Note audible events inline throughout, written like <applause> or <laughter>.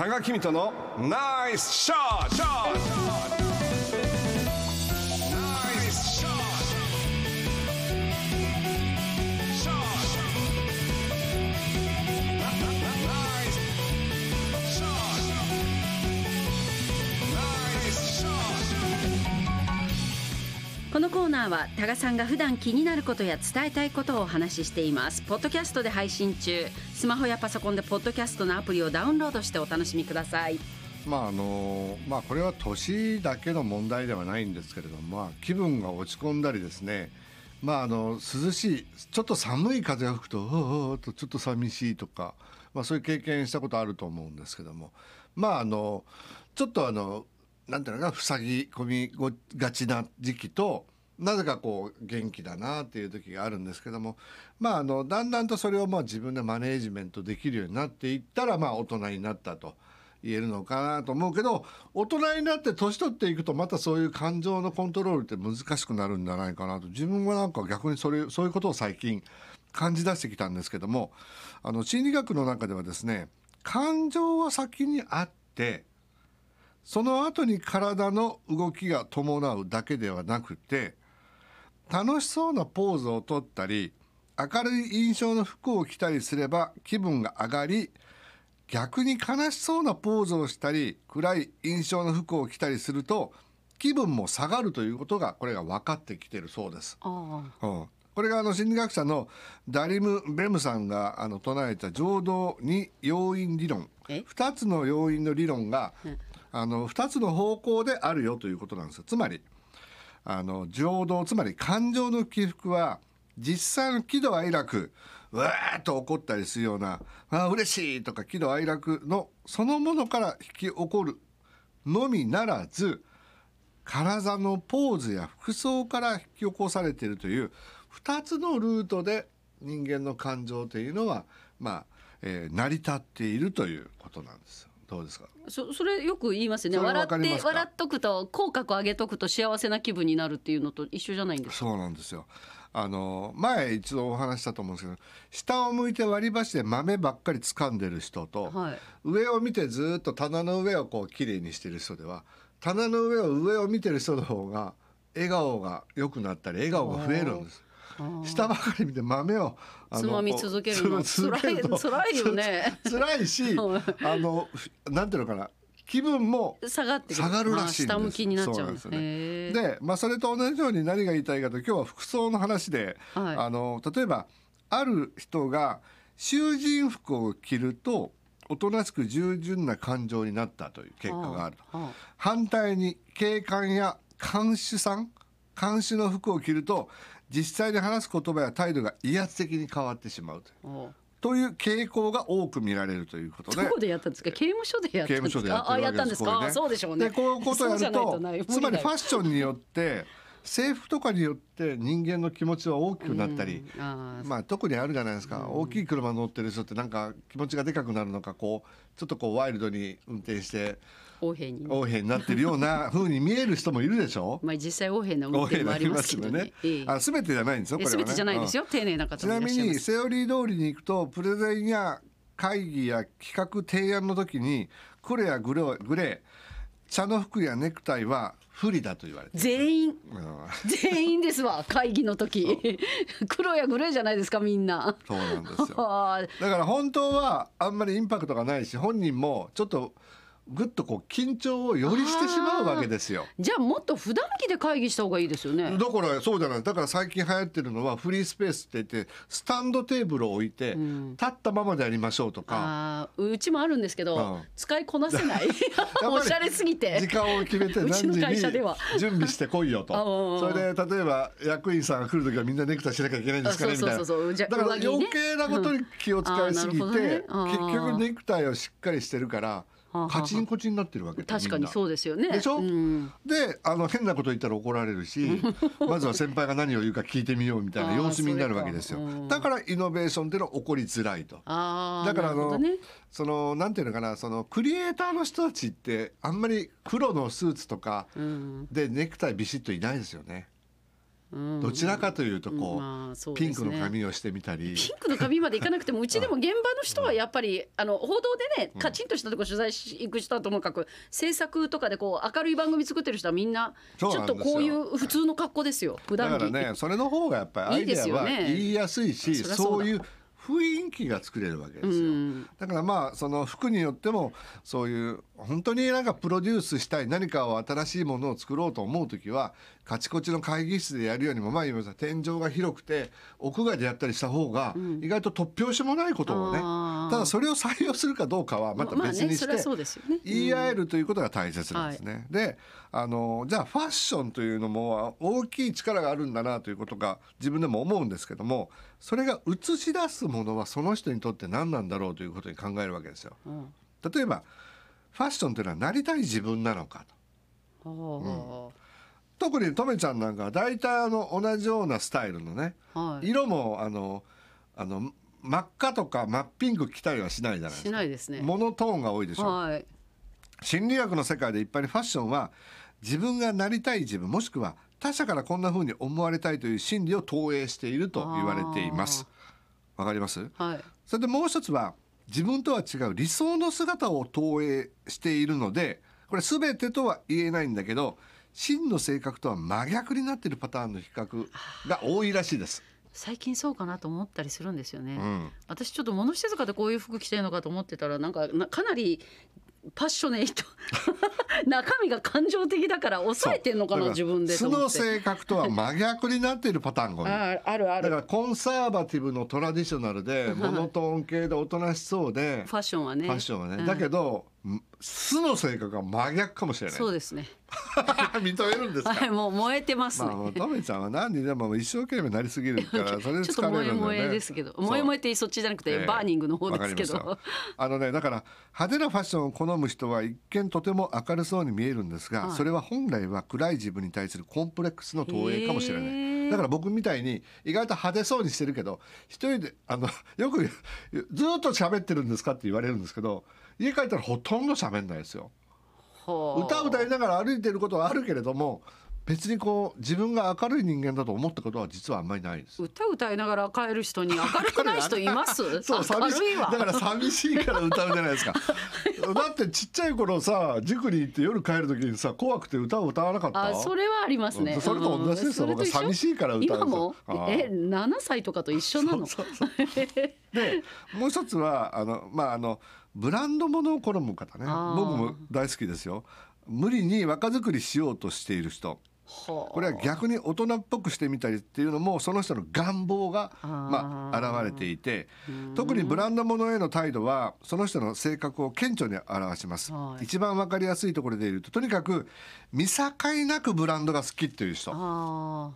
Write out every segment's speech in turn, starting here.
多賀公人のナイスショットこのコーナーは多賀さんが普段気になることや伝えたいことをお話ししています。ポッドキャストで配信中。スマホやパソコンでポッドキャストのアプリをダウンロードしてお楽しみください。まああのまあこれは年だけの問題ではないんですけれども、まあ、気分が落ち込んだりですね。まああの涼しいちょっと寒い風が吹くと「おお」とちょっと寂しいとか、まあ、そういう経験したことあると思うんですけども。まああのちょっとあのなんていうのかな塞ぎ込みがちな時期となぜかこう元気だなっていう時があるんですけどもまああのだんだんとそれをまあ自分でマネージメントできるようになっていったらまあ大人になったと。言えるのかなと思うけど大人になって年取っていくとまたそういう感情のコントロールって難しくなるんじゃないかなと自分はなんか逆にそれそういうことを最近感じ出してきたんですけどもあの心理学の中ではですね感情は先にあってその後に体の動きが伴うだけではなくて楽しそうなポーズをとったり明るい印象の服を着たりすれば気分が上がり逆に悲しそうなポーズをしたり暗い印象の服を着たりすると気分も下がるということがこれが分かってきてるそうです。あうん、これがあの心理学者のダリム・ベムさんがあの唱えた情動に要因理論。え？2つの要因の理論があの2つの方向であるよということなんですよ。つまりあの情動つまり感情の起伏は実際の喜怒哀楽うわーっと怒ったりするような「あ嬉しい」とか喜怒哀楽のそのものから引き起こるのみならず体のポーズや服装から引き起こされているという2つのルートで人間の感情というのは、まあえー成り立っているということなんですよ。どうですか？あそそれよく言いますよね。笑って笑っとくと口角上げとくと幸せな気分になるっていうのと一緒じゃないんですか？そうなんですよ。あの前一度お話ししたと思うんですけど下を向いて割り箸で豆ばっかり掴んでる人と、はい。上を見てずっと棚の上をこう綺麗にしてる人では棚の上を上を見てる人の方が笑顔が良くなったり笑顔が増えるんです。下ばかり見て豆をつまみ続けるの。つまみ続けると辛い辛いよね。つ辛いしはいあのふなんていうのかな気分も下がって下がるらしい下向きになっちゃうんですよねで、まあ、それと同じように何が言いたいかと今日は服装の話で、はいあの例えばある人が囚人服を着るとおとなしく従順な感情になったという結果があると、はあは反対に警官や看守さん看守の服を着ると実際に話す言葉や態度が威圧的に変わってしまうという。という傾向が多く見られるということで。あどこでやったんですか？刑務所でやったんですか？ああやったんですか？あそうでしょうね。でこういうことをやるとつまりファッ無ションによって制服とかによって人間の気持ちは大きくなったり、うんあー。まあ特にあるじゃないですか、大きい車乗ってる人ってなんか気持ちがでかくなるのかこうちょっとこうワイルドに運転して横柄に横柄になってるような風に見える人もいるでしょ？<laughs> まあ実際横柄な運転もありますけどね。よね。ええ。あ全てじゃないんですよこれはね。てじゃないですよ、丁寧な方ちないみにセオリー通りに行くとプレゼンや会議や企画提案の時に黒やグレーグレー茶の服やネクタイは不利だと言われてる、全員。うん。全員ですわ会議の時。黒やグレーじゃないですかみんな。そうなんですよ。<laughs> あだから本当はあんまりインパクトがないし本人もちょっとぐっとこう緊張をよりしてしまうわけですよ。じゃあもっと普段着で会議した方がいいですよね。だからそうじゃない。だから最近流行ってるのはフリースペースって言ってスタンドテーブルを置いて、ん。立ったままでやりましょうとか。うちもあるんですけど、うん。使いこなせない。<laughs> <laughs> おしゃれすぎて。時間を決めて <laughs> 何時に準備してこいよと。それで例えば役員さんが来る時はみんなネクタイしなきゃいけないんですかねみたいな。だから余計なことに気を使いすぎて結局ネクタイをしっかりしてるからカチンコチンになってるわけ確かにそううですよね。でしょ、うん。であの変なこと言ったら怒られるし <laughs> まずは先輩が何を言うか聞いてみようみたいな様子見になるわけですよ。うん。だからイノベーションっていうのは起こりづらいと。だからあの、ね。そのなんていうのかなそのクリエイターの人たちってあんまり黒のスーツとかうん。でネクタイビシッといないですよね。うんどちらかというとこう,、まあそうね。ピンクの髪をしてみたり。ピンクの髪までいかなくてもうちでも現場の人はやっぱりあの報道でねカチンとしたとこ取材し行く人はともかく制作とかでこう明るい番組作ってる人はみんなちょっとこういう普通の格好ですよ。普だ段着。からねそれの方がやっぱりアイデアは言いやすいしそういう雰囲気が作れるわけですよ、うん。だからまあその服によってもそういう本当になんかプロデュースしたい何かを新しいものを作ろうと思う時はカチコチの会議室でやるよりも前に言いました天井が広くて屋外でやったりした方が意外と突拍子もないことをね、あー。ただそれを採用するかどうかはまたまあ別にして言い合えるということが大切なんですね。であのじゃあファッションというのも大きい力があるんだなということが自分でも思うんですけどもそれが映し出すものはその人にとって何なんだろうということに考えるわけですよ。うん。例えばファッションというのはなりたい自分なのかと。は特にとめちゃんなんかは大体あの同じようなスタイルのねあはい。色もあのあの真っ赤とか真っピンク着たりはしないじゃないですしか。ないですね。モノトーンが多いでしょ。はい。心理学の世界で一般にファッションは自分がなりたい自分もしくは他者からこんな風に思われたいという心理を投影していると言われています。わかります？はい。それでもう一つは自分とは違う理想の姿を投影しているのでこれ全てとは言えないんだけど真の性格とは真逆になっているパターンの比較が多いらしいです。最近そうかなと思ったりするんですよね、うん。私ちょっと物静かでこういう服着てるのかと思ってたらなんかなかなりパッショネイト。<laughs> 中身が感情的だから抑えてんのかな自分でと素の性格とは真逆になっているパターンが。<laughs> ああるある。だからコンサーバティブのトラディショナルでモノトーン系でおとなしそうでファッションはね。ファッションはね、うん。だけどん素の性格は真逆かもしれない。そうですね。<laughs> 認めるんですか、はいもう燃えてますね、まあトメちゃんは何にでも一生懸命なりすぎるから <laughs> それ疲れるんだよね。萌えですけど。そう。萌え萌えってそっちじゃなくて、ええ。バーニングの方ですけど。あのねだから派手なファッションを好む人は一見とても明るそうに見えるんですが、はい。それは本来は暗い自分に対するコンプレックスの投影かもしれない。へいーだから僕みたいに意外と派手そうにしてるけど一人であのよくずっと喋ってるんですかって言われるんですけど家帰ったらほとんど喋んないですよ。はあ歌歌いながら歩いてることはあるけれども別にこう自分が明るい人間だと思ったことは実はあんまりないです。歌歌いながら帰る人に明るくない人います？<laughs> そう寂しい。わ。だから寂しいから歌うじゃないですか。<laughs> だってちっちゃい頃さ塾に行って夜帰る時にさ怖くて歌を歌わなかった？あそれはありますね、うんそれと同じですよ。うん僕は寂しいから歌う今も？え7歳とかと一緒なの？でもう一つはあのまああのブランド物を好む方ね。僕も大好きですよ。無理に若作りしようとしている人。はあこれは逆に大人っぽくしてみたりっていうのもその人の願望がまあ現れていて。特にブランド物への態度はその人の性格を顕著に表します、はい。一番わかりやすいところで言うととにかく見境なくブランドが好きっていう人、は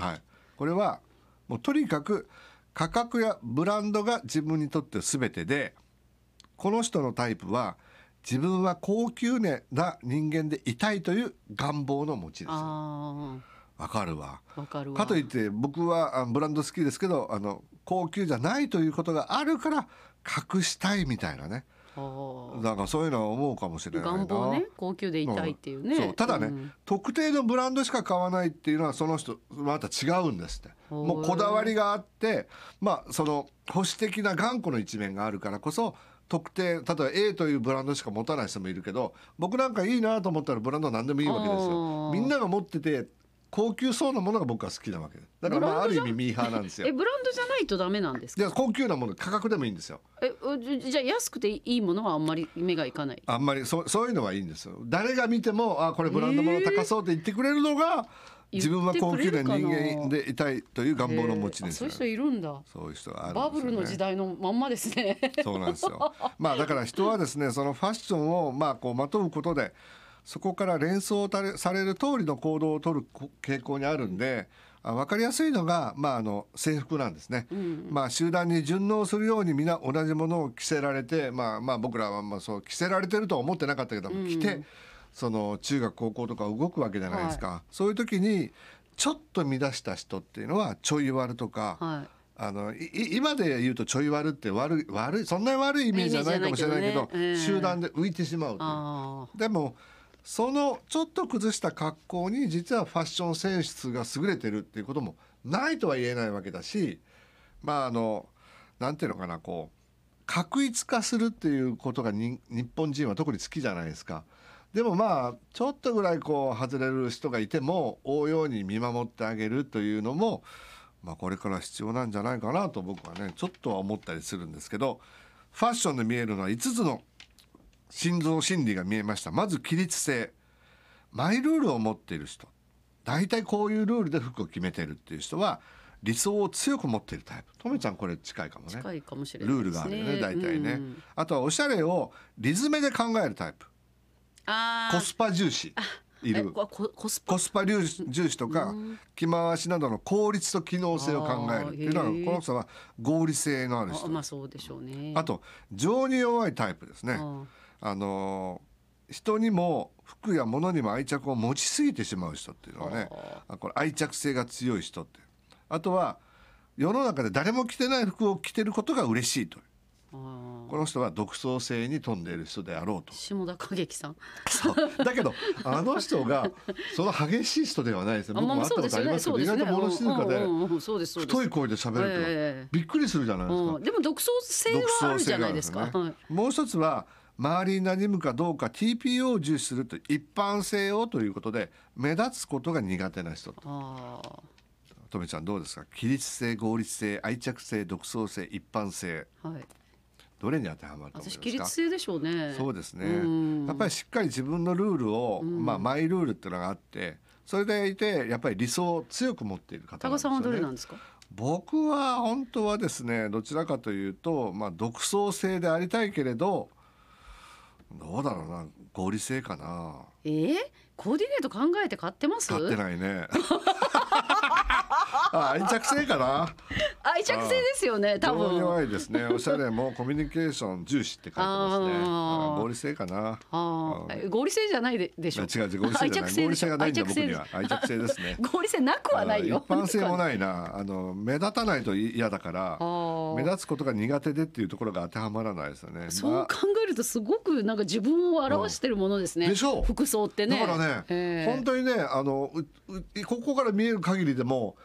あい、これはもうとにかく価格やブランドが自分にとって全てでこの人のタイプは自分は高級な人間でいたいという願望の持ちーですわかるわ。かるわ。かといって僕はあブランド好きですけどあの高級じゃないということがあるから隠したいみたいなね。なんかそういうのは思うかもしれないな。願望ね。高級でいたいっていうね、そう。ただね、ん。特定のブランドしか買わないっていうのはその人また違うんですって。もうこだわりがあってまあその保守的な頑固の一面があるからこそ特定例えば A というブランドしか持たない人もいるけど僕なんかいいなと思ったらブランドは何でもいいわけですあよーみんなが持ってて高級そうなものが僕は好きなわけ。だからまあある意味ミーハーなんですよ。えブランドじゃないとダメなんですか？で高級なもの価格でもいいんですよ。えうじじゃあ安くていいものはあんまり目がいかない？あんまりそそういうのはいいんですよ。誰が見てもあこれブランド物高そうって言ってくれるのが、自分は高級な人間でいたいという願望の持ちですよへーあそういう人いるんだ。そういう人があるんですよ、ね、バブルの時代のまんまですね。そうなんですよ。まあだから人はですねそのファッションをまあこうまとうことでそこから連想たれされる通りの行動を取る傾向にあるんで、あ分かりやすいのが、まあ、あの制服なんですね、まあ、集団に順応するように皆同じものを着せられて、まあ、まあ僕らはまあそう着せられてるとは思ってなかったけど、着てその中学高校とか動くわけじゃないですか、そういう時にちょっと乱した人っていうのはちょい悪とか、はい。あのいい今で言うとちょい悪って悪い悪いそんなに悪いイメージじゃないかもしれないけどね。ええ集団で浮いてしまうでもそのちょっと崩した格好に実はファッションセンスが優れてるっていうこともないとは言えないわけだしまああのなんていうのかなこう確一化するっていうことがに日本人は特に好きじゃないですか。でもまあちょっとぐらいこう外れる人がいても応用に見守ってあげるというのも、まあ、これから必要なんじゃないかなと僕はねちょっとは思ったりするんですけどファッションで見えるのは5つの心臓心理が見えました。まず規律性。マイルールを持っている人。大体こういうルールで服を決めてるっていう人は理想を強く持っているタイプ。とめちゃんこれ近いかもね。近いかもしれないルールがあるよね大体ね、うん。あとはおしゃれをリズムで考えるタイプコスパ重視。いる。コスパ。コスパ重視とか着回しなどの効率と機能性を考える。っていうのはこの人は合理性のあるあ人まあそうでしょうね。あと情に弱いタイプですね。ああのー人にも服や物にも愛着を持ちすぎてしまう人っていうのはねあこれ愛着性が強い人ってあとは世の中で誰も着てない服を着てることが嬉しいという。あこの人は独創性に富んでいる人であろうと。下田景樹さん。そう。だけどあの人が <laughs> その激しい人ではないですよ。あまあ僕も会ったことありますけど意外と物静かでう太い声で喋るええ。とびっくりするじゃないですか。うん、でも独創性はあるじゃないですか。独創性があるんはい。もう一つは周りに馴染むかどうか TPO を重視すると一般性をということで目立つことが苦手な人ああ、とめちゃんどうですか？規律性合理性愛着性独創性一般性。はい。どれに当てはまると思いますか？私規律性でしょうね。そうですね。うん。やっぱりしっかり自分のルールを、まあ、マイルールっていうのがあってそれでいてやっぱり理想を強く持っている方なんですよ高さんはどれなんねですか？僕は本当はですねどちらかというと、まあ、独創性でありたいけれどどうだろうな合理性かな。えー、コーディネート考えて買ってます？買ってないね。あ <laughs> 愛着性かな。愛着性ですよね、多情分。弱いですね。おしゃれもコミュニケーション重視って書いてますね。合理性かな。ああ、合理性じゃないででしょ？違う違う合理性じゃない。合理性がないんだ僕には。愛着性ですね。<laughs> 合理性なくはないよ。一般性もないな。<laughs> あの目立たないと嫌だからああ。目立つことが苦手でっていうところが当てはまらないですよね。まあそう考えるとすごくなんか自分を表してるものですね。でしょ？う服装ってね。だからね、ええ。本当にねあのここから見える限りでも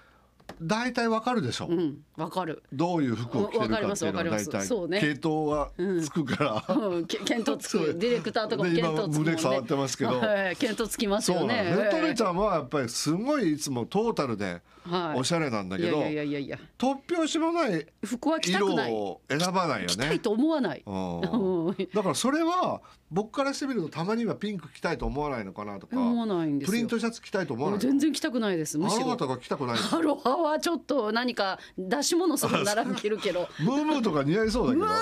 大体わかるでしょ、うん、わかる。どういう服を着てるかっていうのは大体そうね系統はつくから、うん、け見当つくディレクターとかも見当つくもんね。胸触ってますけどはい、見当つきますよね。そうなのね。トメちゃゃんはやっぱりすごいいつもトータルではいおしゃれなんだけど、いやいやいやいや、突拍子もない服は着た色くない。を選ばないよね着たい。と思わない。うんうんだからそれは僕からしてみるとたまにはピンク着たいと思わないのかなとか思わないんですよ。プリントシャツ着たいと思わない全然着たくないです。むしろあの方。が着たくないアロハはちょっと何か出し物するなら着るけど、<laughs> ムームーとか似合いそうだけどムー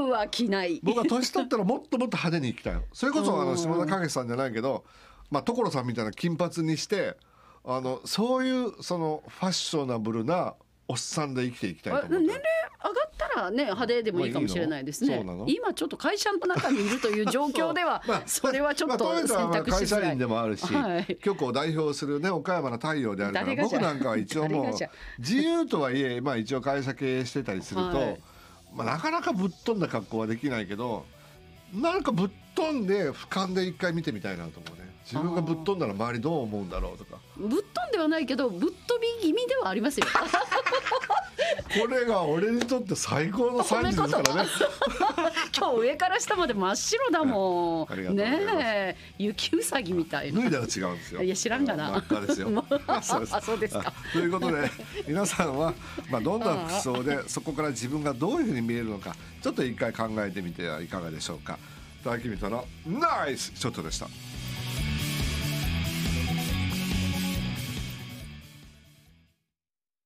ムーは着ない。僕は年取ったらもっともっと派手に着たいそれこそあの下田景さんじゃないけどまあ所さんみたいな金髪にしてあのそういうそのファッショナブルなおっさんで生きていきたいと思っ年齢上がったらね派手でもいいかもしれないですね。まあ今ちょっと会社の中にいるという状況では <laughs> まあそれはちょっと選択しづらい会社員で。もあるし、はい。局を代表するね岡山の太陽であるから僕なんかは一応もう自由とはいえまあ一応会社経営してたりすると、はい。まあなかなかぶっ飛んだ格好はできないけどなんかぶっ飛んで俯瞰で一回見てみたいなと思うね自分がぶっ飛んだら周りどう思うんだろうとか。ぶっ飛んではないけどぶっ飛び気味ではありますよ。<laughs> これが俺にとって最高の3時ですからね。<laughs> 今日上から下まで真っ白だもん。<laughs> ねえ。雪うさぎみたいな。脱いだら違うんですよ。いや知らんがな。真っ赤ですよ。そうです。あそうですか。あということで皆さんは、まあ、どんな服装でそこから自分がどういうふうに見えるのかちょっと一回考えてみてはいかがでしょうか。大君とのナイスショットでした。